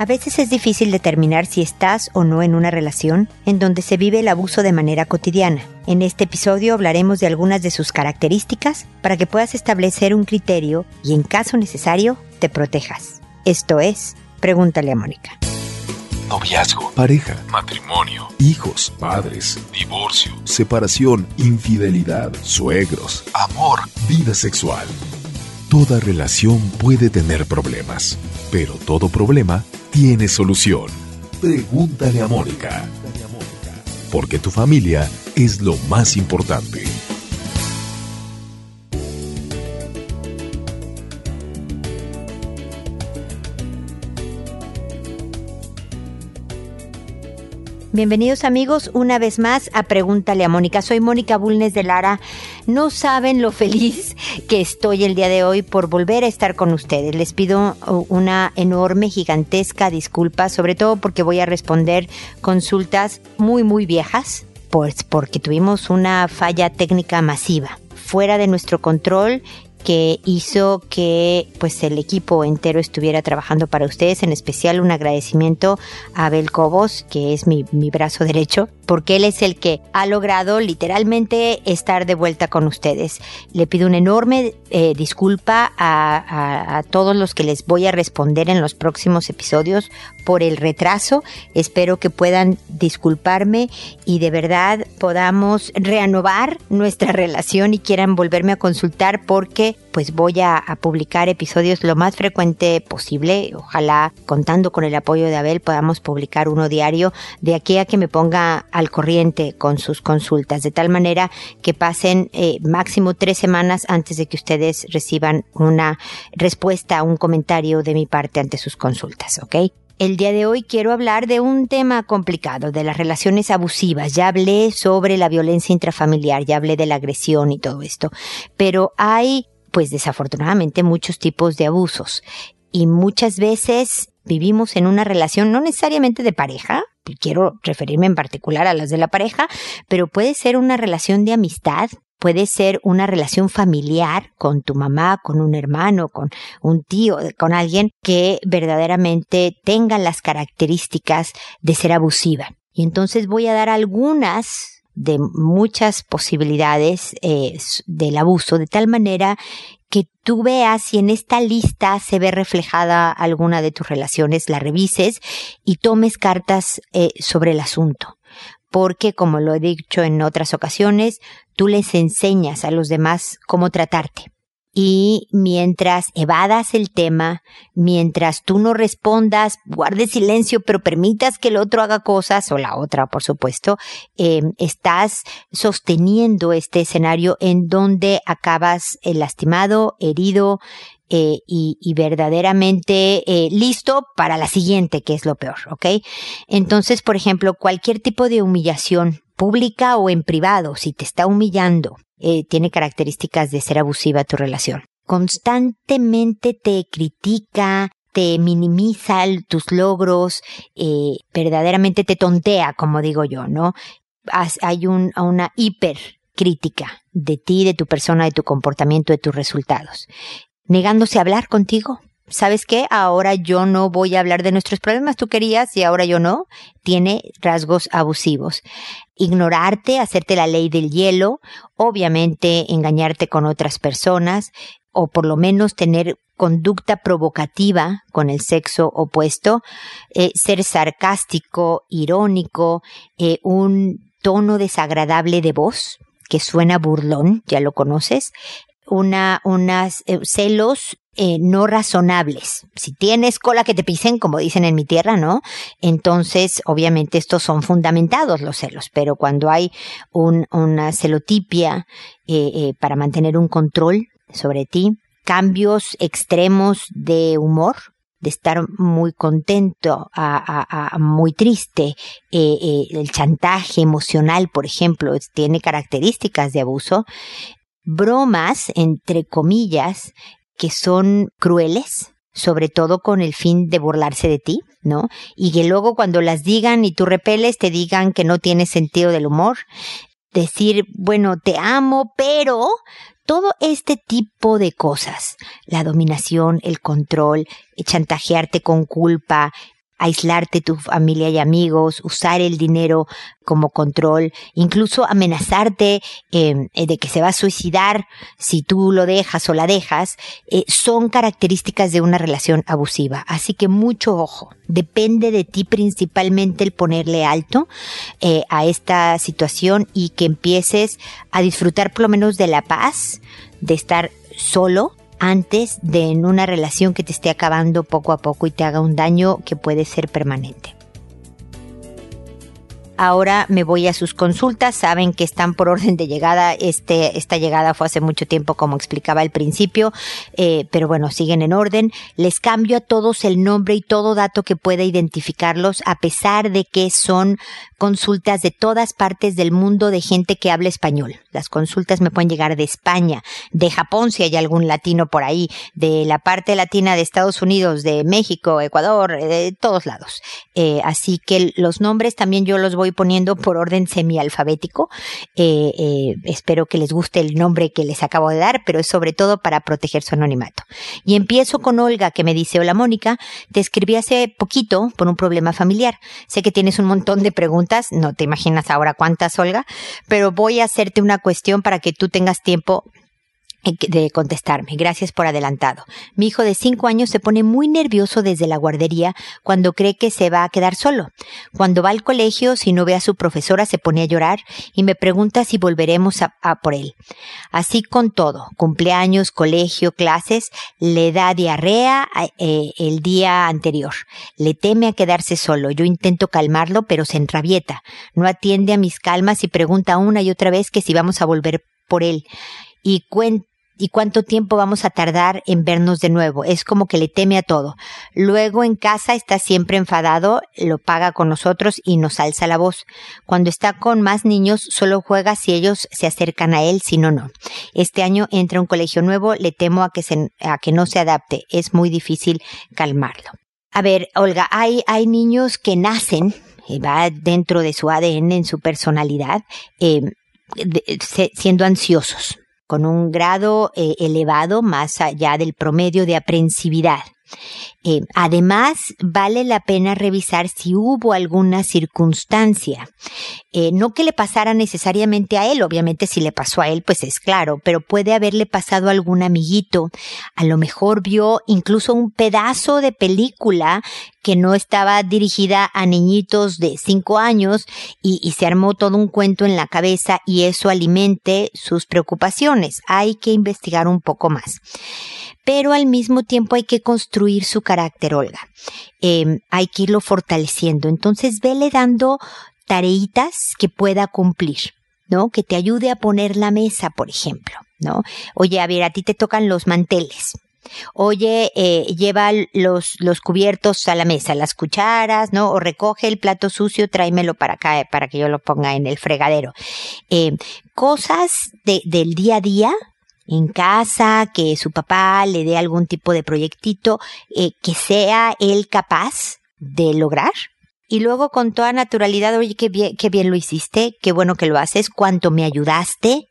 A veces es difícil determinar si estás o no en una relación en donde se vive el abuso de manera cotidiana. En este episodio hablaremos de algunas de sus características para que puedas establecer un criterio y en caso necesario te protejas. Esto es, pregúntale a Mónica. Noviazgo, pareja, matrimonio, hijos, padres, divorcio, separación, infidelidad, suegros, amor, vida sexual. Toda relación puede tener problemas, pero todo problema tiene solución. Pregúntale a Mónica. Porque tu familia es lo más importante. Bienvenidos amigos una vez más a Pregúntale a Mónica. Soy Mónica Bulnes de Lara. No saben lo feliz que estoy el día de hoy por volver a estar con ustedes. Les pido una enorme, gigantesca disculpa, sobre todo porque voy a responder consultas muy, muy viejas, pues porque tuvimos una falla técnica masiva fuera de nuestro control que hizo que pues el equipo entero estuviera trabajando para ustedes, en especial un agradecimiento a Abel Cobos, que es mi, mi brazo derecho, porque él es el que ha logrado literalmente estar de vuelta con ustedes. Le pido una enorme eh, disculpa a, a, todos los que les voy a responder en los próximos episodios por el retraso. Espero que puedan disculparme y de verdad podamos reanovar nuestra relación y quieran volverme a consultar porque pues voy a, publicar episodios lo más frecuente posible. Ojalá contando con el apoyo de Abel podamos publicar uno diario de aquí a que me ponga al corriente con sus consultas, de tal manera que pasen eh, máximo tres semanas antes de que ustedes reciban una respuesta, un comentario de mi parte ante sus consultas, ¿ok? El día de hoy quiero hablar de un tema complicado, de las relaciones abusivas. Ya hablé sobre la violencia intrafamiliar, ya hablé de la agresión y todo esto, pero hay pues desafortunadamente muchos tipos de abusos y muchas veces vivimos en una relación no necesariamente de pareja, quiero referirme en particular a las de la pareja, pero puede ser una relación de amistad, puede ser una relación familiar con tu mamá, con un hermano, con un tío, con alguien que verdaderamente tenga las características de ser abusiva. Y entonces voy a dar algunas de muchas posibilidades eh, del abuso, de tal manera que tú veas si en esta lista se ve reflejada alguna de tus relaciones, la revises y tomes cartas eh, sobre el asunto. Porque, como lo he dicho en otras ocasiones, tú les enseñas a los demás cómo tratarte y mientras evadas el tema, mientras tú no respondas, guardes silencio, pero permitas que el otro haga cosas, o la otra, por supuesto, em, estás sosteniendo este escenario en donde acabas eh, lastimado, herido, eh, y, verdaderamente eh, listo para la siguiente, que es lo peor, ¿ok? Entonces, por ejemplo, cualquier tipo de humillación pública o en privado, si te está humillando, eh, tiene características de ser abusiva tu relación. Constantemente te critica, te minimiza tus logros, eh, verdaderamente te tontea, como digo yo, ¿no? Hay un, una hipercrítica de ti, de tu persona, de tu comportamiento, de tus resultados. Negándose a hablar contigo, ¿sabes qué? Ahora yo no voy a hablar de nuestros problemas, tú querías y ahora yo no. Tiene rasgos abusivos. Ignorarte, hacerte la ley del hielo, obviamente engañarte con otras personas o por lo menos tener conducta provocativa con el sexo opuesto, eh, ser sarcástico, irónico, eh, un tono desagradable de voz que suena burlón, ya lo conoces, una, unas eh, celos eh, no razonables. Si tienes cola que te pisen, como dicen en mi tierra, ¿no? Entonces, obviamente estos son fundamentados los celos, pero cuando hay un, una celotipia eh, eh, para mantener un control sobre ti, cambios extremos de humor, de estar muy contento a, muy triste. El chantaje emocional, por ejemplo, tiene características de abuso. Bromas, entre comillas, que son crueles, sobre todo con el fin de burlarse de ti, ¿no? Y que luego cuando las digan y tú repeles, te digan que no tienes sentido del humor. Decir, bueno, te amo, pero todo este tipo de cosas, la dominación, el control, chantajearte con culpa, aislarte tu familia y amigos, usar el dinero como control, incluso amenazarte em, eh, de que se va a suicidar si tú lo dejas o la dejas, eh, son características de una relación abusiva. Así que mucho ojo. Depende de ti principalmente el ponerle alto eh, a esta situación y que empieces a disfrutar por lo menos de la paz, de estar solo, antes de en una relación que te esté acabando poco a poco y te haga un daño que puede ser permanente. Ahora me voy a sus consultas. Saben que están por orden de llegada. Este, esta llegada fue hace mucho tiempo, como explicaba al principio, eh, pero bueno, siguen en orden. Les cambio a todos el nombre y todo dato que pueda identificarlos, a pesar de que son consultas de todas partes del mundo de gente que habla español. Las consultas me pueden llegar de España, de Japón, si hay algún latino por ahí, de la parte latina de Estados Unidos, de México, Ecuador, de todos lados. Eh, así que los nombres también yo los voy poniendo por orden semialfabético. Eh, eh, espero que les guste el nombre que les acabo de dar, pero es sobre todo para proteger su anonimato. Y empiezo con Olga, que me dice, hola Mónica, te escribí hace poquito por un problema familiar. Sé que tienes un montón de preguntas, no te imaginas ahora cuántas, Olga, pero voy a hacerte una cuestión para que tú tengas tiempo de contestarme. Gracias por adelantado. Mi hijo de cinco años se pone muy nervioso desde la guardería cuando cree que se va a quedar solo. Cuando va al colegio, si no ve a su profesora, se pone a llorar y me pregunta si volveremos a, por él. Así con todo, cumpleaños, colegio, clases, le da diarrea eh, el día anterior. Le teme a quedarse solo. Yo intento calmarlo, pero se enrabieta. No atiende a mis calmas y pregunta una y otra vez que si vamos a volver por él. Y cuenta y cuánto tiempo vamos a tardar en vernos de nuevo. Es como que le teme a todo. Luego en casa está siempre enfadado, lo paga con nosotros y nos alza la voz. Cuando está con más niños solo juega si ellos se acercan a él, si no, no. Este año entra a un colegio nuevo, le temo a que, se, a que no se adapte. Es muy difícil calmarlo. A ver, Olga, hay, hay niños que nacen, eh, va dentro de su ADN, en su personalidad, eh, siendo ansiosos con un grado eh, elevado más allá del promedio de aprensividad. Eh, además, vale la pena revisar si hubo alguna circunstancia. Eh, no que le pasara necesariamente a él, obviamente si le pasó a él, pues es claro, pero puede haberle pasado a algún amiguito. A lo mejor vio incluso un pedazo de película que no estaba dirigida a niñitos de cinco años y, y se armó todo un cuento en la cabeza y eso alimente sus preocupaciones. Hay que investigar un poco más pero al mismo tiempo hay que construir su carácter, Olga. Em, hay que irlo fortaleciendo. Entonces, vele dando tareitas que pueda cumplir, ¿no? Que te ayude a poner la mesa, por ejemplo, ¿no? Oye, a ver, a ti te tocan los manteles. Oye, eh, lleva los, los cubiertos a la mesa, las cucharas, ¿no? O recoge el plato sucio, tráemelo para acá, para que yo lo ponga en el fregadero. Eh, cosas de, del día a día en casa, que su papá le dé algún tipo de proyectito eh, que sea él capaz de lograr y luego con toda naturalidad, oye, qué bien, qué bien lo hiciste, qué bueno que lo haces, cuánto me ayudaste,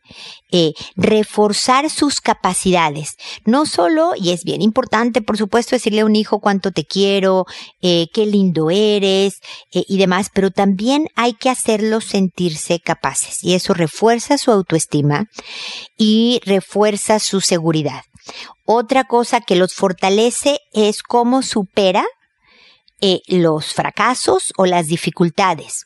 eh, reforzar sus capacidades. No solo, y es bien importante, por supuesto, decirle a un hijo cuánto te quiero, eh, qué lindo eres eh, y demás, pero también hay que hacerlos sentirse capaces y eso refuerza su autoestima y refuerza su seguridad. Otra cosa que los fortalece es cómo supera eh, los fracasos o las dificultades.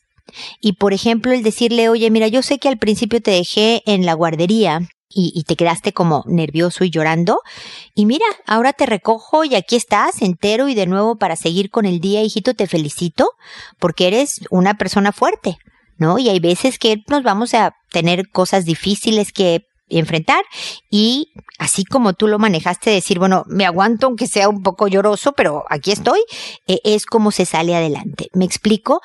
Y por ejemplo, el decirle, oye, mira, yo sé que al principio te dejé en la guardería y, y, te quedaste como nervioso y llorando. Y mira, ahora te recojo y aquí estás entero y de nuevo para seguir con el día, hijito, te felicito porque eres una persona fuerte, ¿no? Y hay veces que nos vamos a tener cosas difíciles que enfrentar y así como tú lo manejaste, decir, bueno, me aguanto aunque sea un poco lloroso, pero aquí estoy, eh, es como se sale adelante. ¿Me explico?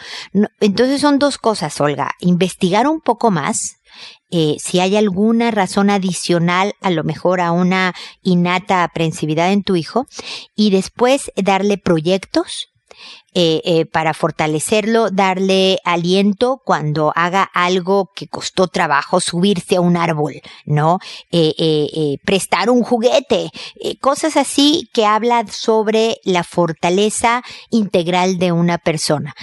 entonces son dos cosas, Olga. Investigar un poco más, eh, si hay alguna razón adicional, a lo mejor a una innata aprensividad en tu hijo, y después darle proyectos eh, eh, para fortalecerlo, darle aliento cuando haga algo que costó trabajo, subirse a un árbol, ¿no? Eh, prestar un juguete, cosas así que habla sobre la fortaleza integral de una persona.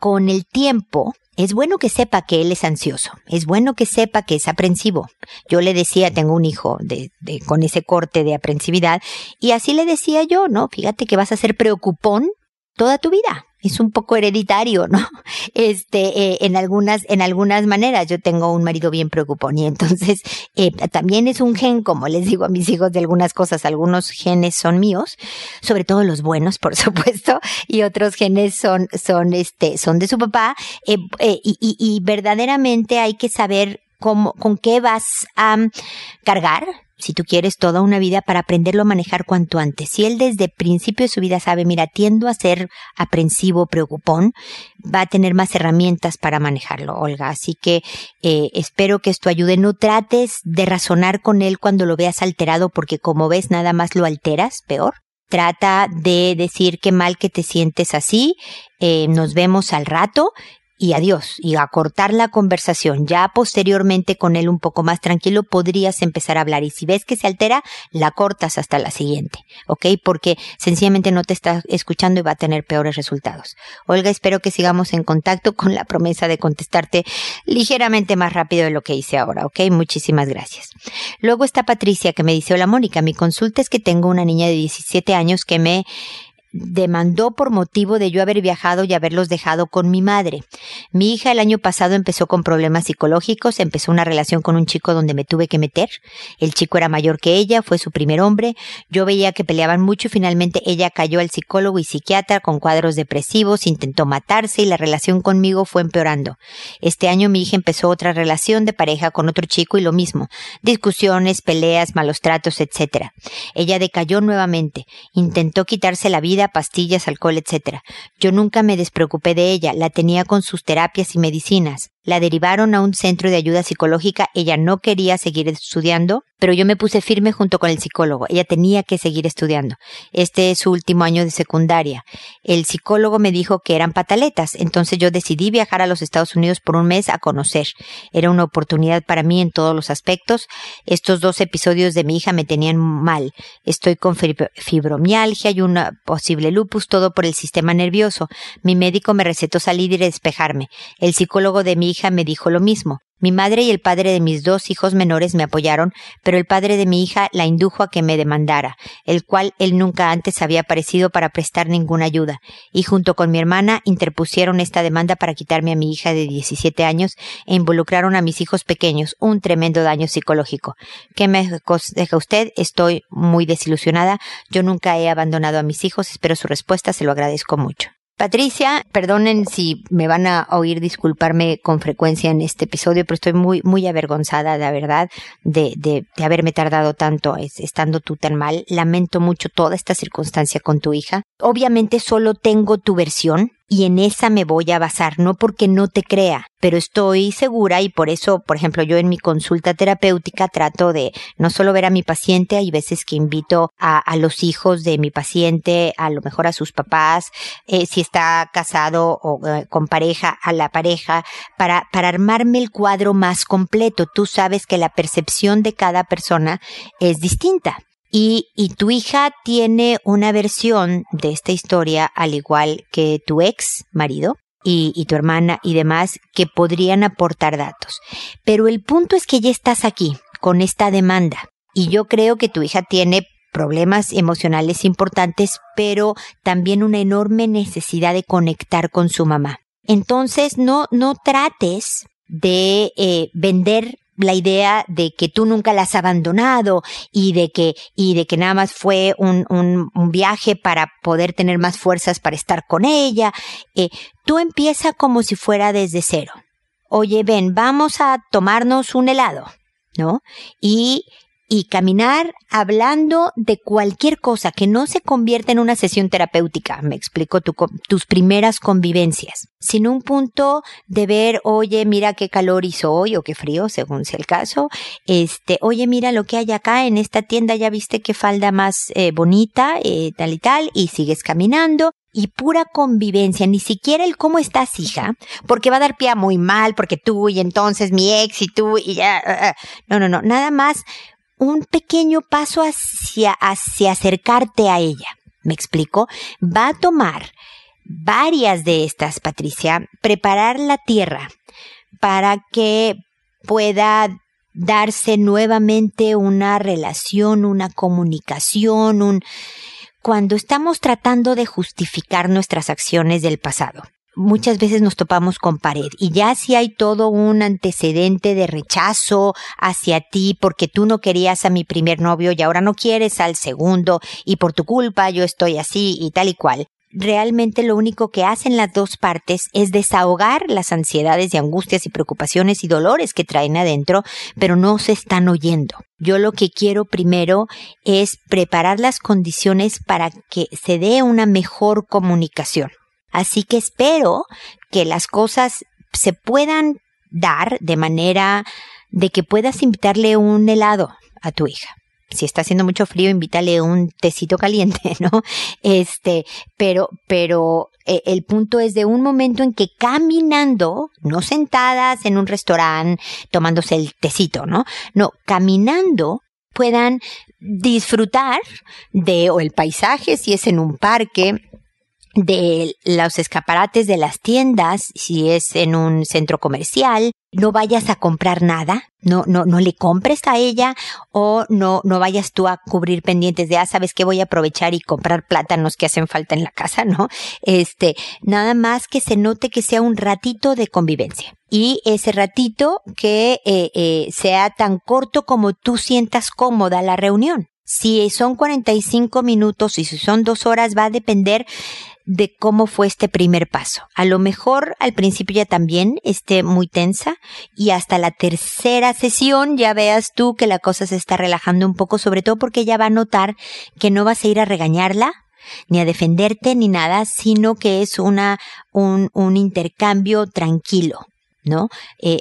con el tiempo, es bueno que sepa que él es ansioso, es bueno que sepa que es aprensivo. Yo le decía, tengo un hijo de, con ese corte de aprensividad, y así le decía yo, ¿no? Fíjate que vas a ser preocupón toda tu vida es un poco hereditario, ¿no? Este, eh, en algunas, en algunas maneras. Yo tengo un marido bien preocupón y entonces eh, también es un gen, como les digo a mis hijos de algunas cosas. Algunos genes son míos, sobre todo los buenos, por supuesto, y otros genes son, son, este, son de su papá. Eh, y, y, y verdaderamente hay que saber cómo, con qué vas a cargar si tú quieres toda una vida para aprenderlo a manejar cuanto antes. Si él desde principio de su vida sabe, mira, tiendo a ser aprensivo, preocupón, va a tener más herramientas para manejarlo, Olga. Así que eh, espero que esto ayude. No trates de razonar con él cuando lo veas alterado, porque como ves, nada más lo alteras, peor. Trata de decir qué mal que te sientes así, eh, nos vemos al rato y adiós, y a cortar la conversación. Ya posteriormente con él un poco más tranquilo podrías empezar a hablar y si ves que se altera, la cortas hasta la siguiente, ¿ok? Porque sencillamente no te está escuchando y va a tener peores resultados. Olga, espero que sigamos en contacto con la promesa de contestarte ligeramente más rápido de lo que hice ahora, ¿ok? Muchísimas gracias. Luego está Patricia que me dice, hola Mónica, mi consulta es que tengo una niña de 17 años que me demandó por motivo de yo haber viajado y haberlos dejado con mi madre. Mi hija el año pasado empezó con problemas psicológicos, empezó una relación con un chico donde me tuve que meter. El chico era mayor que ella, fue su primer hombre. Yo veía que peleaban mucho y finalmente ella cayó al psicólogo y psiquiatra con cuadros depresivos, intentó matarse y la relación conmigo fue empeorando. Este año mi hija empezó otra relación de pareja con otro chico y lo mismo. Discusiones, peleas, malos tratos, etc. Ella decayó nuevamente, intentó quitarse la vida pastillas, alcohol, etc. Yo nunca me despreocupé de ella, la tenía con sus terapias y medicinas. La derivaron a un centro de ayuda psicológica, ella no quería seguir estudiando, pero yo me puse firme junto con el psicólogo, ella tenía que seguir estudiando. Este es su último año de secundaria. El psicólogo me dijo que eran pataletas, entonces yo decidí viajar a los Estados Unidos por un mes a conocer. Era una oportunidad para mí en todos los aspectos. Estos dos episodios de mi hija me tenían mal. Estoy con fibromialgia y una posible lupus, todo por el sistema nervioso. Mi médico me recetó salir y despejarme. El psicólogo de mi hija me dijo lo mismo. Mi madre y el padre de mis dos hijos menores me apoyaron, pero el padre de mi hija la indujo a que me demandara, el cual él nunca antes había aparecido para prestar ninguna ayuda, y junto con mi hermana interpusieron esta demanda para quitarme a mi hija de 17 años e involucraron a mis hijos pequeños, un tremendo daño psicológico. ¿Qué me deja usted? Estoy muy desilusionada. Yo nunca he abandonado a mis hijos, espero su respuesta, se lo agradezco mucho. Patricia, perdonen si me van a oír disculparme con frecuencia en este episodio, pero estoy muy, muy avergonzada, la verdad, de, de, de haberme tardado tanto estando tú tan mal. Lamento mucho toda esta circunstancia con tu hija. Obviamente solo tengo tu versión, y en esa me voy a basar, no porque no te crea, pero estoy segura y por eso, por ejemplo, yo en mi consulta terapéutica trato de no solo ver a mi paciente, hay veces que invito a, los hijos de mi paciente, a lo mejor a sus papás, eh, si está casado o eh, con pareja, a la pareja, para, para armarme el cuadro más completo. Tú sabes que la percepción de cada persona es distinta. Y, y tu hija tiene una versión de esta historia al igual que tu ex marido y, y tu hermana y demás que podrían aportar datos. Pero el punto es que ya estás aquí con esta demanda y yo creo que tu hija tiene problemas emocionales importantes, pero también una enorme necesidad de conectar con su mamá. Entonces, no, no trates de eh, vender la idea de que tú nunca la has abandonado y de que, y de que nada más fue un, un, un viaje para poder tener más fuerzas para estar con ella. Eh, tú empieza como si fuera desde cero. Oye, ven, vamos a tomarnos un helado, ¿no? Y y caminar hablando de cualquier cosa que no se convierta en una sesión terapéutica, me explico tus primeras convivencias, sino un punto de ver, oye, mira qué calor hizo hoy o qué frío, según sea el caso, este, oye, mira lo que hay acá en esta tienda, ya viste qué falda más eh, bonita, eh, tal y tal, y sigues caminando, y pura convivencia, ni siquiera el cómo estás, hija, porque va a dar pie a muy mal, porque tú y entonces mi ex y tú y ya. Ah, ah. No, no, no, nada más un pequeño paso hacia, hacia acercarte a ella. ¿Me explico? Va a tomar varias de estas, Patricia, preparar la tierra para que pueda darse nuevamente una relación, una comunicación, un cuando estamos tratando de justificar nuestras acciones del pasado. Muchas veces nos topamos con pared y ya si hay todo un antecedente de rechazo hacia ti porque tú no querías a mi primer novio y ahora no quieres al segundo y por tu culpa yo estoy así y tal y cual realmente lo único que hacen las dos partes es desahogar las ansiedades y angustias y preocupaciones y dolores que traen adentro, pero no se están oyendo. Yo lo que quiero primero es preparar las condiciones para que se dé una mejor comunicación. Así que espero que las cosas se puedan dar de manera de que puedas invitarle un helado a tu hija si está haciendo mucho frío, invítale un tecito caliente, ¿no? Este, pero, pero eh, el punto es de un momento en que caminando, no sentadas en un restaurante tomándose el tecito, ¿no? No, caminando puedan disfrutar de o el paisaje si es en un parque de los escaparates de las tiendas, si es en un centro comercial, no vayas a comprar nada, no, no, no le compres a ella o no, no vayas tú a cubrir pendientes de, ah, sabes que voy a aprovechar y comprar plátanos que hacen falta en la casa, ¿no? Este, nada más que se note que sea un ratito de convivencia. Y ese ratito que eh, eh, sea tan corto como tú sientas cómoda la reunión. Si son 45 minutos y si son dos horas va a depender de cómo fue este primer paso. A lo mejor al principio ya también esté muy tensa y hasta la tercera sesión ya veas tú que la cosa se está relajando un poco, sobre todo porque ella va a notar que no vas a ir a regañarla, ni a defenderte ni nada, sino que es una, un, un intercambio tranquilo. ¿No? Eh,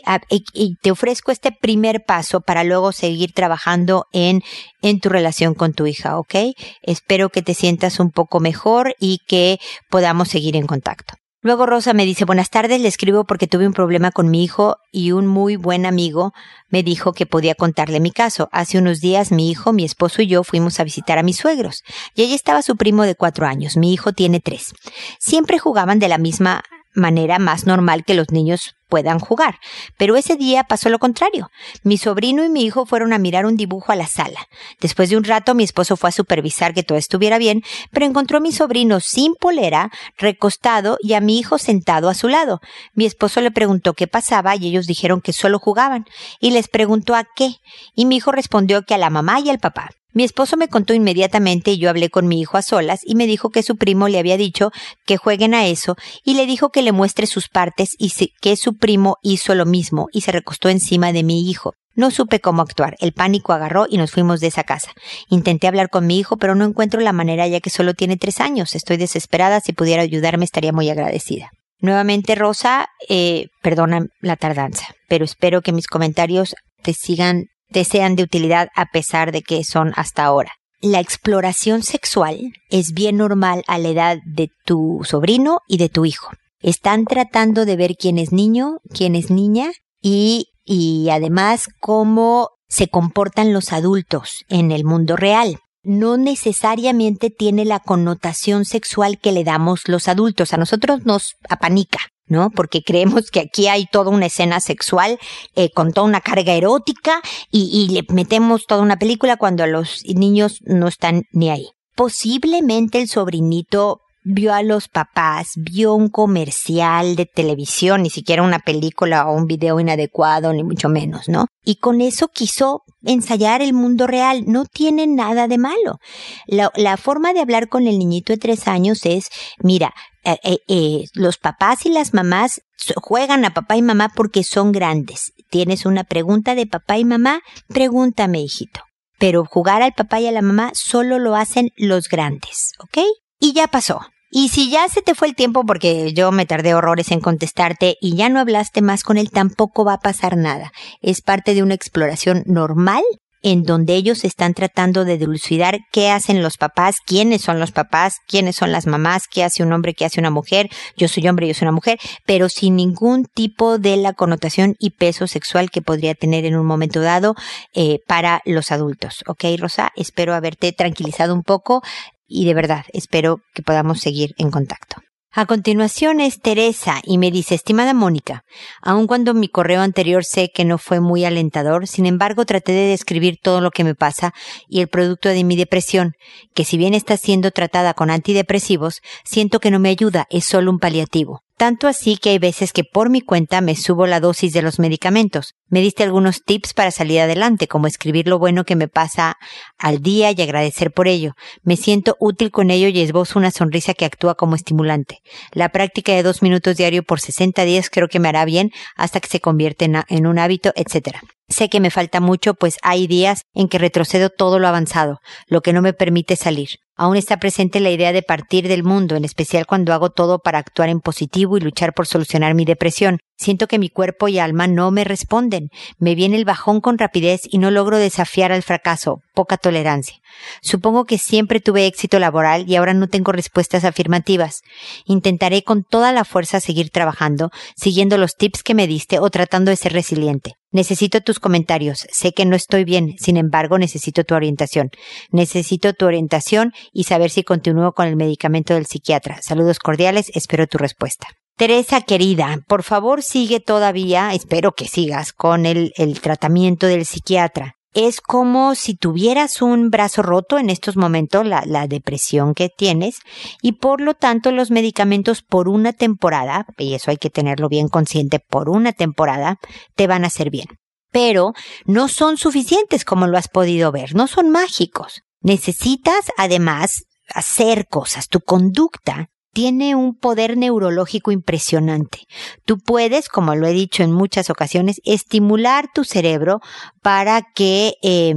y te ofrezco este primer paso para luego seguir trabajando en, en tu relación con tu hija, ¿ok? Espero que te sientas un poco mejor y que podamos seguir en contacto. Luego Rosa me dice, buenas tardes, le escribo porque tuve un problema con mi hijo y un muy buen amigo me dijo que podía contarle mi caso. Hace unos días mi hijo, mi esposo y yo fuimos a visitar a mis suegros y allí estaba su primo de cuatro años. Mi hijo tiene tres. Siempre jugaban de la misma manera más normal que los niños puedan jugar. Pero ese día pasó lo contrario. Mi sobrino y mi hijo fueron a mirar un dibujo a la sala. Después de un rato mi esposo fue a supervisar que todo estuviera bien, pero encontró a mi sobrino sin polera, recostado y a mi hijo sentado a su lado. Mi esposo le preguntó qué pasaba y ellos dijeron que solo jugaban, y les preguntó a qué, y mi hijo respondió que a la mamá y al papá. Mi esposo me contó inmediatamente y yo hablé con mi hijo a solas y me dijo que su primo le había dicho que jueguen a eso y le dijo que le muestre sus partes y que su primo hizo lo mismo y se recostó encima de mi hijo. No supe cómo actuar. El pánico agarró y nos fuimos de esa casa. Intenté hablar con mi hijo, pero no encuentro la manera ya que solo tiene tres años. Estoy desesperada. Si pudiera ayudarme estaría muy agradecida. Nuevamente, Rosa, eh, perdona la tardanza, pero espero que mis comentarios te sigan te sean de utilidad a pesar de que son hasta ahora. La exploración sexual es bien normal a la edad de tu sobrino y de tu hijo. Están tratando de ver quién es niño, quién es niña y, y además cómo se comportan los adultos en el mundo real. No necesariamente tiene la connotación sexual que le damos los adultos. A nosotros nos apanica. ¿No? Porque creemos que aquí hay toda una escena sexual eh, con toda una carga erótica y, y le metemos toda una película cuando los niños no están ni ahí. Posiblemente el sobrinito vio a los papás, vio un comercial de televisión, ni siquiera una película o un video inadecuado, ni mucho menos, ¿no? Y con eso quiso ensayar el mundo real. No tiene nada de malo. La, la forma de hablar con el niñito de tres años es, mira, eh, eh, eh, los papás y las mamás juegan a papá y mamá porque son grandes. Tienes una pregunta de papá y mamá, pregúntame, hijito. Pero jugar al papá y a la mamá solo lo hacen los grandes, ¿ok? Y ya pasó. Y si ya se te fue el tiempo porque yo me tardé horrores en contestarte y ya no hablaste más con él, tampoco va a pasar nada. Es parte de una exploración normal en donde ellos están tratando de dilucidar qué hacen los papás, quiénes son los papás, quiénes son las mamás, qué hace un hombre, qué hace una mujer, yo soy hombre, yo soy una mujer, pero sin ningún tipo de la connotación y peso sexual que podría tener en un momento dado eh, para los adultos. ¿Ok, Rosa? Espero haberte tranquilizado un poco y de verdad espero que podamos seguir en contacto. A continuación es Teresa y me dice, estimada Mónica, aun cuando mi correo anterior sé que no fue muy alentador, sin embargo traté de describir todo lo que me pasa y el producto de mi depresión, que si bien está siendo tratada con antidepresivos, siento que no me ayuda, es solo un paliativo. Tanto así que hay veces que por mi cuenta me subo la dosis de los medicamentos. Me diste algunos tips para salir adelante, como escribir lo bueno que me pasa al día y agradecer por ello. Me siento útil con ello y esbozo una sonrisa que actúa como estimulante. La práctica de dos minutos diario por 60 días creo que me hará bien hasta que se convierte en, un hábito, etc. Sé que me falta mucho, pues hay días en que retrocedo todo lo avanzado, lo que no me permite salir. Aún está presente la idea de partir del mundo, en especial cuando hago todo para actuar en positivo y luchar por solucionar mi depresión. Siento que mi cuerpo y alma no me responden. Me viene el bajón con rapidez y no logro desafiar al fracaso. Poca tolerancia. Supongo que siempre tuve éxito laboral y ahora no tengo respuestas afirmativas. Intentaré con toda la fuerza seguir trabajando, siguiendo los tips que me diste o tratando de ser resiliente. Necesito tus comentarios. Sé que no estoy bien, sin embargo necesito tu orientación. Necesito tu orientación y saber si continúo con el medicamento del psiquiatra. Saludos cordiales, espero tu respuesta. Teresa querida, por favor sigue todavía, espero que sigas con el, el tratamiento del psiquiatra es como si tuvieras un brazo roto en estos momentos, la, depresión que tienes, y por lo tanto los medicamentos por una temporada, y eso hay que tenerlo bien consciente, por una temporada, te van a hacer bien. Pero no son suficientes como lo has podido ver, no son mágicos. Necesitas además hacer cosas, tu conducta tiene un poder neurológico impresionante. Tú puedes, como lo he dicho en muchas ocasiones, estimular tu cerebro para que eh,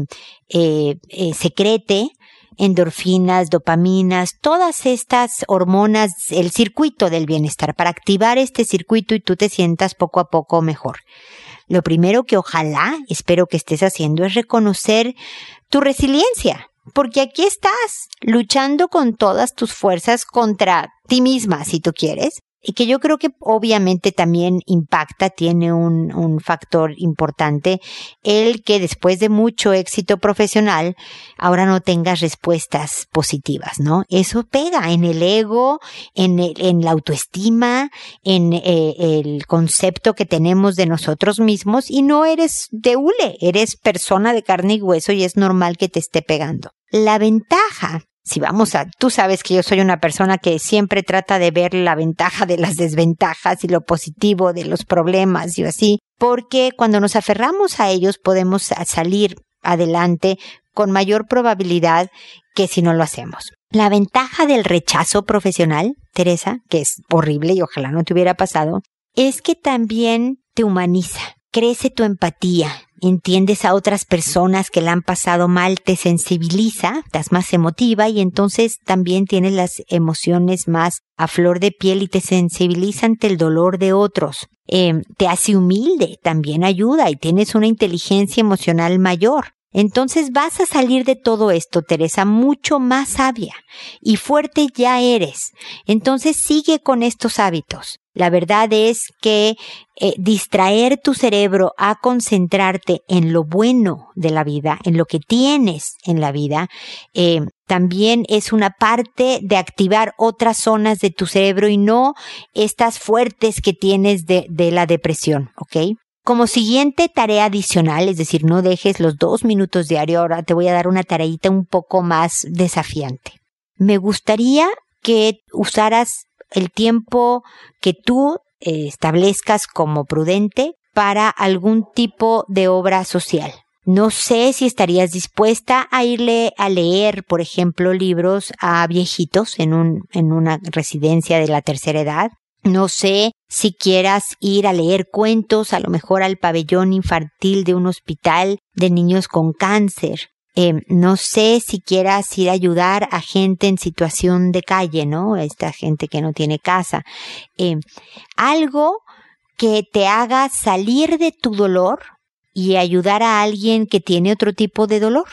eh, eh, secrete endorfinas, dopaminas, todas estas hormonas, el circuito del bienestar, para activar este circuito y tú te sientas poco a poco mejor. Lo primero que ojalá, espero que estés haciendo es reconocer tu resiliencia, porque aquí estás luchando con todas tus fuerzas contra ti misma, si tú quieres, que yo creo que obviamente también impacta, tiene un, factor importante, el que después de mucho éxito profesional, ahora no tengas respuestas positivas, ¿no? Eso pega en el ego, en, el, la autoestima, en eh, el concepto que tenemos de nosotros mismos y no eres de hule, eres persona de carne y hueso y es normal que te esté pegando. La ventaja si vamos a, tú sabes que yo soy una persona que siempre trata de ver la ventaja de las desventajas y lo positivo de los problemas y así, porque cuando nos aferramos a ellos podemos salir adelante con mayor probabilidad que si no lo hacemos. La ventaja del rechazo profesional, Teresa, que es horrible y ojalá no te hubiera pasado, es que también te humaniza, crece tu empatía, entiendes a otras personas que la han pasado mal, te sensibiliza, estás más emotiva y entonces también tienes las emociones más a flor de piel y te sensibiliza ante el dolor de otros. Eh, te hace humilde, también ayuda y tienes una inteligencia emocional mayor. Entonces vas a salir de todo esto, Teresa, mucho más sabia y fuerte ya eres. Entonces sigue con estos hábitos. La verdad es que eh, distraer tu cerebro a concentrarte en lo bueno de la vida, en lo que tienes en la vida, eh, también es una parte de activar otras zonas de tu cerebro y no estas fuertes que tienes de, de la depresión, ¿ok? Como siguiente tarea adicional, es decir, no dejes los dos minutos diario, ahora te voy a dar una tareita un poco más desafiante. Me gustaría que usaras el tiempo que tú eh, establezcas como prudente para algún tipo de obra social. No sé si estarías dispuesta a irle a leer, por ejemplo, libros a viejitos en un, en una residencia de la tercera edad. No sé si quieras ir a leer cuentos, a lo mejor al pabellón infantil de un hospital de niños con cáncer. Eh, no sé si quieras ir a ayudar a gente en situación de calle, ¿no? Esta gente que no tiene casa. Eh, algo que te haga salir de tu dolor y ayudar a alguien que tiene otro tipo de dolor.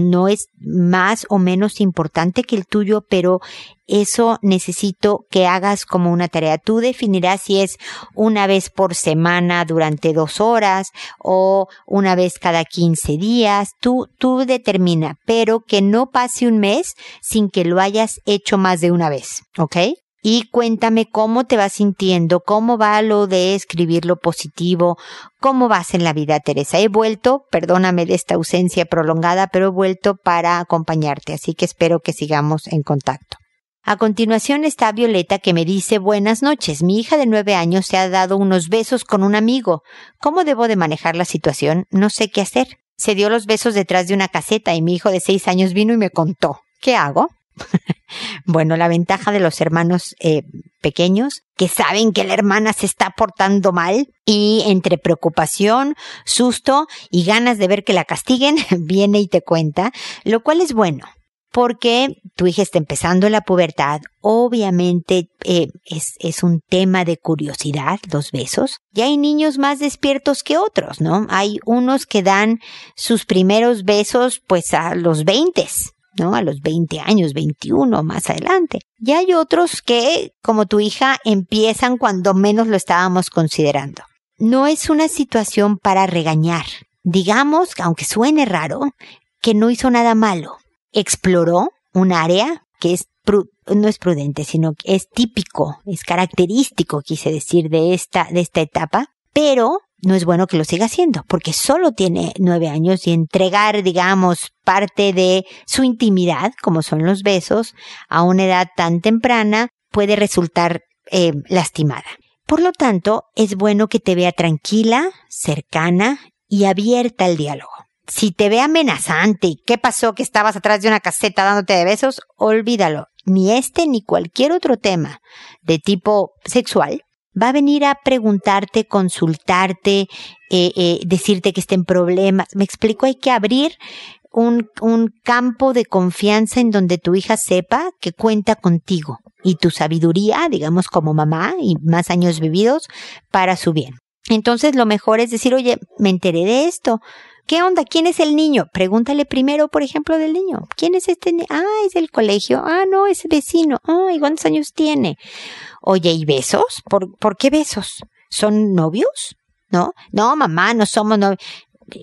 No es más o menos importante que el tuyo, pero eso necesito que hagas como una tarea. Tú definirás si es una vez por semana durante dos horas o una vez cada 15 días. Tú, tú determina, pero que no pase un mes sin que lo hayas hecho más de una vez. ¿Ok? Y cuéntame cómo te vas sintiendo, cómo va lo de escribir lo positivo, cómo vas en la vida, Teresa. He vuelto, perdóname de esta ausencia prolongada, pero he vuelto para acompañarte, así que espero que sigamos en contacto. A continuación está Violeta que me dice buenas noches. Mi hija de nueve años se ha dado unos besos con un amigo. ¿Cómo debo de manejar la situación? No sé qué hacer. Se dio los besos detrás de una caseta y mi hijo de seis años vino y me contó. ¿Qué hago? bueno, la ventaja de los hermanos eh, pequeños, que saben que la hermana se está portando mal y entre preocupación, susto y ganas de ver que la castiguen, viene y te cuenta, lo cual es bueno. Porque tu hija está empezando la pubertad, obviamente eh, es, un tema de curiosidad, los besos. Y hay niños más despiertos que otros, ¿no? Hay unos que dan sus primeros besos pues a los veintes, ¿no? A los 20 años, 21 más adelante. Y hay otros que, como tu hija, empiezan cuando menos lo estábamos considerando. No es una situación para regañar. Digamos, aunque suene raro, que no hizo nada malo. Exploró un área que es no es prudente, sino que es típico, es característico, quise decir, de esta, de esta etapa, pero no es bueno que lo siga haciendo, porque solo tiene nueve años y entregar, digamos, parte de su intimidad, como son los besos, a una edad tan temprana, puede resultar eh, lastimada. Por lo tanto, es bueno que te vea tranquila, cercana y abierta al diálogo. Si te ve amenazante y qué pasó que estabas atrás de una caseta dándote de besos, olvídalo. Ni este ni cualquier otro tema de tipo sexual va a venir a preguntarte, consultarte, eh, eh, decirte que estén problemas. Me explico, hay que abrir un, un campo de confianza en donde tu hija sepa que cuenta contigo y tu sabiduría, digamos, como mamá y más años vividos para su bien. Entonces lo mejor es decir, oye, me enteré de esto. ¿Qué onda? ¿Quién es el niño? Pregúntale primero, por ejemplo, del niño. ¿Quién es este niño? Ah, es del colegio. Ah, no, es vecino. Ah, ¿y cuántos años tiene? Oye, ¿y besos? ¿Por, ¿por qué besos? ¿Son novios? ¿No? No, mamá, no somos novios.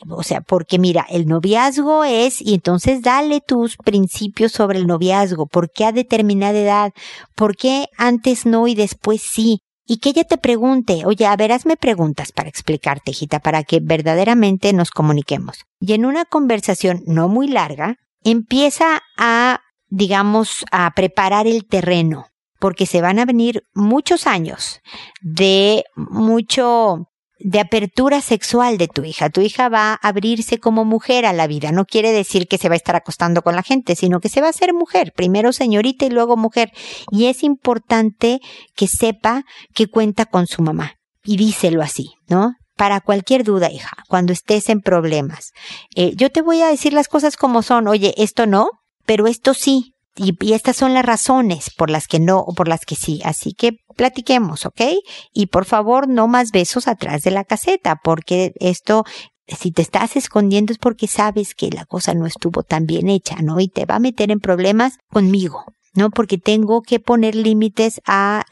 O sea, porque mira, el noviazgo es, y entonces dale tus principios sobre el noviazgo. ¿Por qué a determinada edad? ¿Por qué antes no y después sí? Y que ella te pregunte, oye, a ver, hazme preguntas para explicarte, hijita, para que verdaderamente nos comuniquemos. Y en una conversación no muy larga, empieza a, digamos, a preparar el terreno porque se van a venir muchos años de mucho de apertura sexual de tu hija. Tu hija va a abrirse como mujer a la vida. No quiere decir que se va a estar acostando con la gente, sino que se va a ser mujer. Primero señorita y luego mujer. Y es importante que sepa que cuenta con su mamá. Y díselo así, ¿no? Para cualquier duda, hija, cuando estés en problemas. Eh, yo te voy a decir las cosas como son. Oye, esto no, pero esto sí. Y, estas son las razones por las que no o por las que sí. Así que platiquemos, ¿ok? Y por favor, no más besos atrás de la caseta, porque esto, si te estás escondiendo es porque sabes que la cosa no estuvo tan bien hecha, ¿no? Y te va a meter en problemas conmigo. ¿no? Porque tengo que poner límites a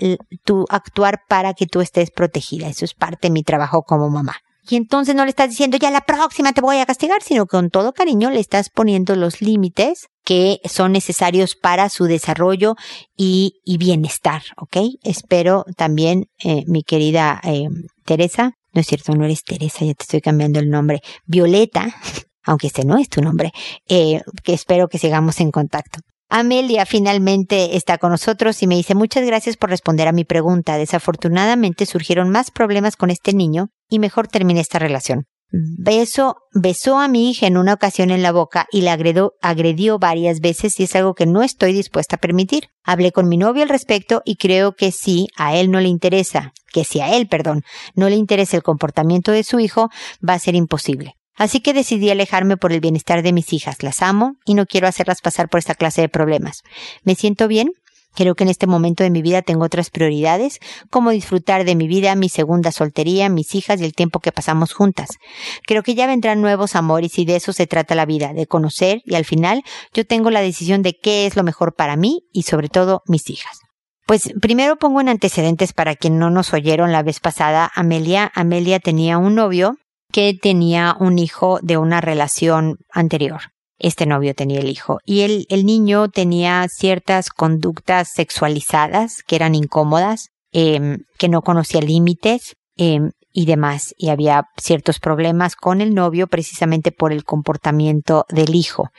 tu actuar para que tú estés protegida. Eso es parte de mi trabajo como mamá. Y entonces no le estás diciendo ya la próxima te voy a castigar, sino con todo cariño le estás poniendo los límites que son necesarios para su desarrollo y, y bienestar, ¿ok? Espero también, eh, mi querida eh, Teresa, no es cierto, no eres Teresa, ya te estoy cambiando el nombre, Violeta, aunque este no es tu nombre, eh, que espero que sigamos en contacto. Amelia finalmente está con nosotros y me dice muchas gracias por responder a mi pregunta. Desafortunadamente surgieron más problemas con este niño y mejor terminé esta relación. Beso, besó a mi hija en una ocasión en la boca y la agredió, agredió varias veces y es algo que no estoy dispuesta a permitir. Hablé con mi novio al respecto y creo que si a él no le interesa, que si a él, perdón, no le interesa el comportamiento de su hijo, va a ser imposible. Así que decidí alejarme por el bienestar de mis hijas. Las amo y no quiero hacerlas pasar por esta clase de problemas. Me siento bien Creo que en este momento de mi vida tengo otras prioridades, como disfrutar de mi vida, mi segunda soltería, mis hijas y el tiempo que pasamos juntas. Creo que ya vendrán nuevos amores y de eso se trata la vida, de conocer y al final yo tengo la decisión de qué es lo mejor para mí y sobre todo mis hijas. Pues primero pongo en antecedentes para quien no nos oyeron la vez pasada, Amelia. Amelia tenía un novio que tenía un hijo de una relación anterior este novio tenía el hijo. Y el, niño tenía ciertas conductas sexualizadas que eran incómodas, eh, que no conocía límites. Eh, y demás. Y había ciertos problemas con el novio precisamente por el comportamiento del hijo.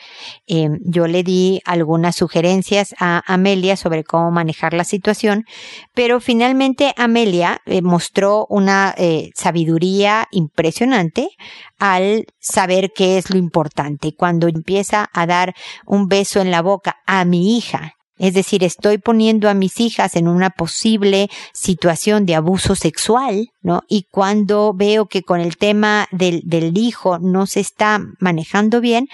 Eh, yo le di algunas sugerencias a Amelia sobre cómo manejar la situación, pero finalmente Amelia eh, mostró una eh, sabiduría impresionante al saber qué es lo importante. Cuando empieza a dar un beso en la boca a mi hija, es decir, estoy poniendo a mis hijas en una posible situación de abuso sexual, ¿no? Y cuando veo que con el tema del, del hijo no se está manejando bien,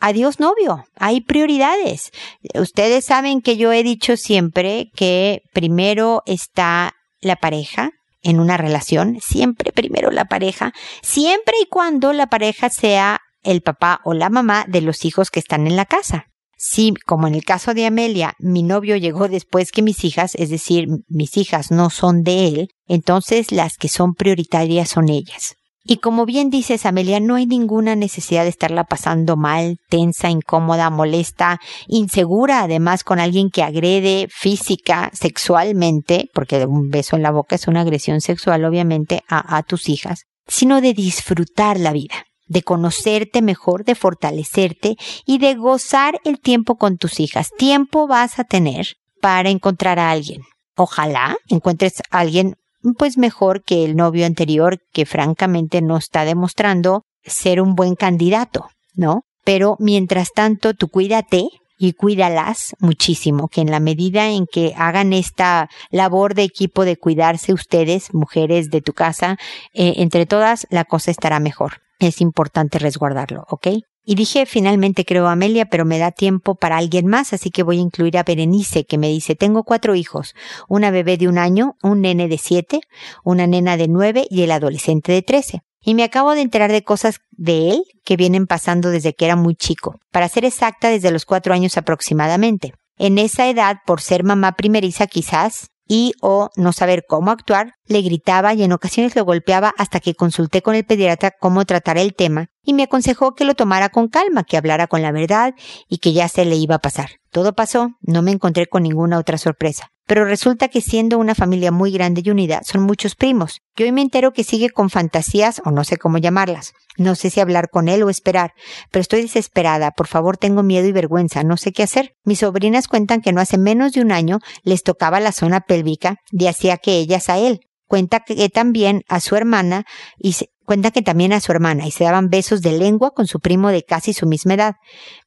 adiós novio, hay prioridades. Ustedes saben que yo he dicho siempre que primero está la pareja, en una relación, siempre primero la pareja, siempre y cuando la pareja sea el papá o la mamá de los hijos que están en la casa. Si, como en el caso de Amelia, mi novio llegó después que mis hijas, es decir, mis hijas no son de él, entonces las que son prioritarias son ellas. Y como bien dices, Amelia, no hay ninguna necesidad de estarla pasando mal, tensa, incómoda, molesta, insegura, además con alguien que agrede física, sexualmente, porque un beso en la boca es una agresión sexual, obviamente, a, a tus hijas, sino de disfrutar la vida de conocerte mejor, de fortalecerte y de gozar el tiempo con tus hijas. Tiempo vas a tener para encontrar a alguien. Ojalá encuentres a alguien pues mejor que el novio anterior que francamente no está demostrando ser un buen candidato, ¿no? Pero mientras tanto tú cuídate, y cuídalas muchísimo, que en la medida en que hagan esta labor de equipo de cuidarse ustedes, mujeres de tu casa, eh, entre todas la cosa estará mejor es importante resguardarlo, ¿ok? Y dije, finalmente creo Amelia, pero me da tiempo para alguien más, así que voy a incluir a Berenice, que me dice, tengo cuatro hijos, una bebé de un año, un nene de siete, una nena de nueve y el adolescente de trece. Y me acabo de enterar de cosas de él que vienen pasando desde que era muy chico, para ser exacta desde los cuatro años aproximadamente. En esa edad, por ser mamá primeriza quizás, y o no saber cómo actuar, le gritaba y en ocasiones lo golpeaba hasta que consulté con el pediatra cómo tratar el tema y me aconsejó que lo tomara con calma, que hablara con la verdad y que ya se le iba a pasar. Todo pasó, no me encontré con ninguna otra sorpresa. Pero resulta que siendo una familia muy grande y unida, son muchos primos. Yo hoy me entero que sigue con fantasías, o no sé cómo llamarlas. No sé si hablar con él o esperar, pero estoy desesperada. Por favor, tengo miedo y vergüenza. No sé qué hacer. Mis sobrinas cuentan que no hace menos de un año les tocaba la zona pélvica y hacía que ellas a él. Cuenta que también a su hermana y Cuenta que también a su hermana y se daban besos de lengua con su primo de casi su misma edad.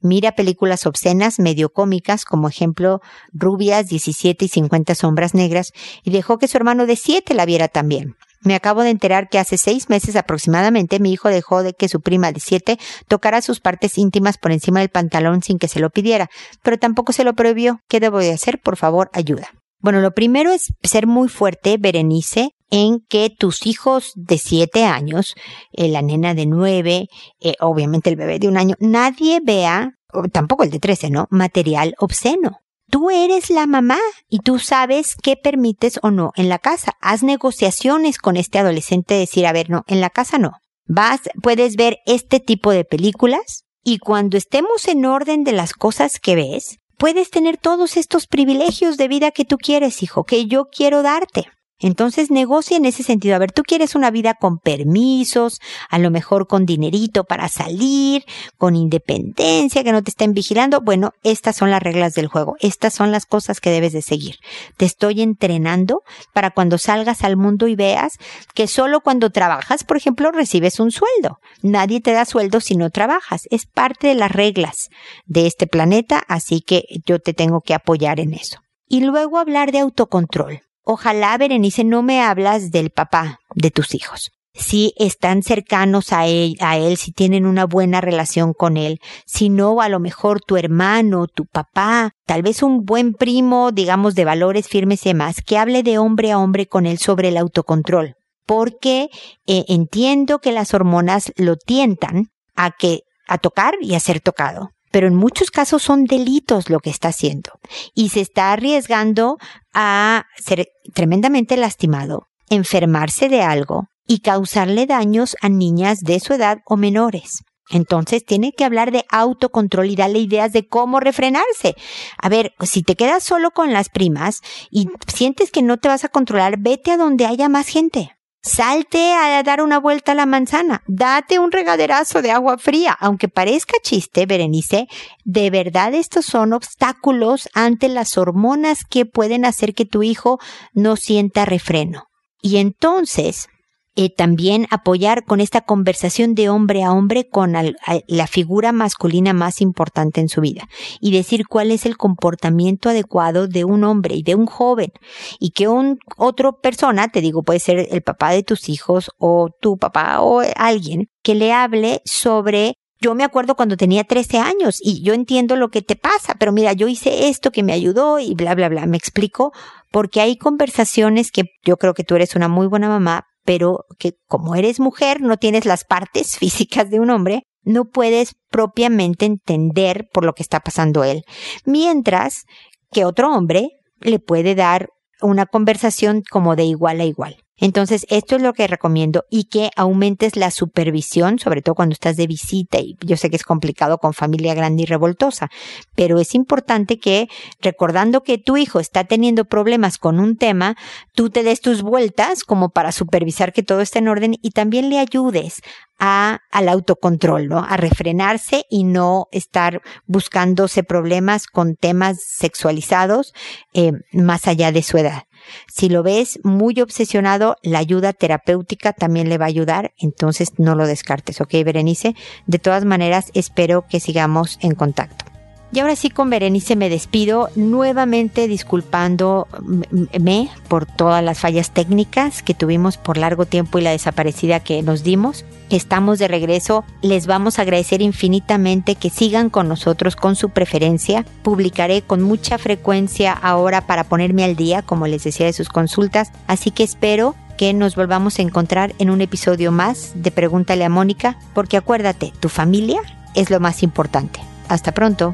Mira películas obscenas, medio cómicas, como ejemplo Rubias, 17 y 50 sombras negras, y dejó que su hermano de 7 la viera también. Me acabo de enterar que hace seis meses aproximadamente mi hijo dejó de que su prima de siete tocara sus partes íntimas por encima del pantalón sin que se lo pidiera, pero tampoco se lo prohibió. ¿Qué debo de hacer? Por favor, ayuda. Bueno, lo primero es ser muy fuerte, Berenice, en que tus hijos de siete años, eh, la nena de nueve, eh, obviamente el bebé de un año, nadie vea, tampoco el de trece, ¿no? Material obsceno. Tú eres la mamá y tú sabes qué permites o no en la casa. Haz negociaciones con este adolescente, decir, a ver, no, en la casa no. Vas, puedes ver este tipo de películas y cuando estemos en orden de las cosas que ves, puedes tener todos estos privilegios de vida que tú quieres, hijo, que yo quiero darte. Entonces negocia en ese sentido. A ver, tú quieres una vida con permisos, a lo mejor con dinerito para salir, con independencia, que no te estén vigilando. Bueno, estas son las reglas del juego. Estas son las cosas que debes de seguir. Te estoy entrenando para cuando salgas al mundo y veas que solo cuando trabajas, por ejemplo, recibes un sueldo. Nadie te da sueldo si no trabajas. Es parte de las reglas de este planeta, así que yo te tengo que apoyar en eso. Y luego hablar de autocontrol. Ojalá, Berenice, no me hablas del papá de tus hijos. si están cercanos a él, a él, si tienen una buena relación con él. Si no, a lo mejor tu hermano, tu papá, tal vez un buen primo, digamos, de valores firmes y demás, que hable de hombre a hombre con él sobre el autocontrol. Porque eh, entiendo que las hormonas lo tientan a que, a tocar y a ser tocado pero en muchos casos son delitos lo que está haciendo y se está arriesgando a ser tremendamente lastimado, enfermarse de algo y causarle daños a niñas de su edad o menores. Entonces tiene que hablar de autocontrol y darle ideas de cómo refrenarse. A ver, si te quedas solo con las primas y sientes que no te vas a controlar, vete a donde haya más gente. Salte a dar una vuelta a la manzana. Date un regaderazo de agua fría. Aunque parezca chiste, Berenice, de verdad estos son obstáculos ante las hormonas que pueden hacer que tu hijo no sienta refreno. Y entonces, eh, también apoyar con esta conversación de hombre a hombre con la figura masculina más importante en su vida y decir cuál es el comportamiento adecuado de un hombre y de un joven y que un otro persona, te digo, puede ser el papá de tus hijos o tu papá o alguien que le hable sobre yo me acuerdo cuando tenía 13 años y yo entiendo lo que te pasa, pero mira, yo hice esto que me ayudó y bla, bla, bla. Me explico porque hay conversaciones que yo creo que tú eres una muy buena mamá, pero que como eres mujer, no tienes las partes físicas de un hombre, no puedes propiamente entender por lo que está pasando él. Mientras que otro hombre le puede dar una conversación como de igual a igual. Entonces, esto es lo que recomiendo y que aumentes la supervisión, sobre todo cuando estás de visita y yo sé que es complicado con familia grande y revoltosa, pero es importante que recordando que tu hijo está teniendo problemas con un tema, tú te des tus vueltas como para supervisar que todo esté en orden y también le ayudes a, al autocontrol, ¿no? A refrenarse y no estar buscándose problemas con temas sexualizados eh, más allá de su edad. Si lo ves muy obsesionado, la ayuda terapéutica también le va a ayudar, entonces no lo descartes, ¿ok, Berenice? De todas maneras, espero que sigamos en contacto. Y ahora sí con Berenice me despido, nuevamente disculpándome por todas las fallas técnicas que tuvimos por largo tiempo y la desaparecida que nos dimos. Estamos de regreso, les vamos a agradecer infinitamente que sigan con nosotros con su preferencia. Publicaré con mucha frecuencia ahora para ponerme al día, como les decía, de sus consultas, así que espero que nos volvamos a encontrar en un episodio más de Pregúntale a Mónica, porque acuérdate, tu familia es lo más importante. Hasta pronto.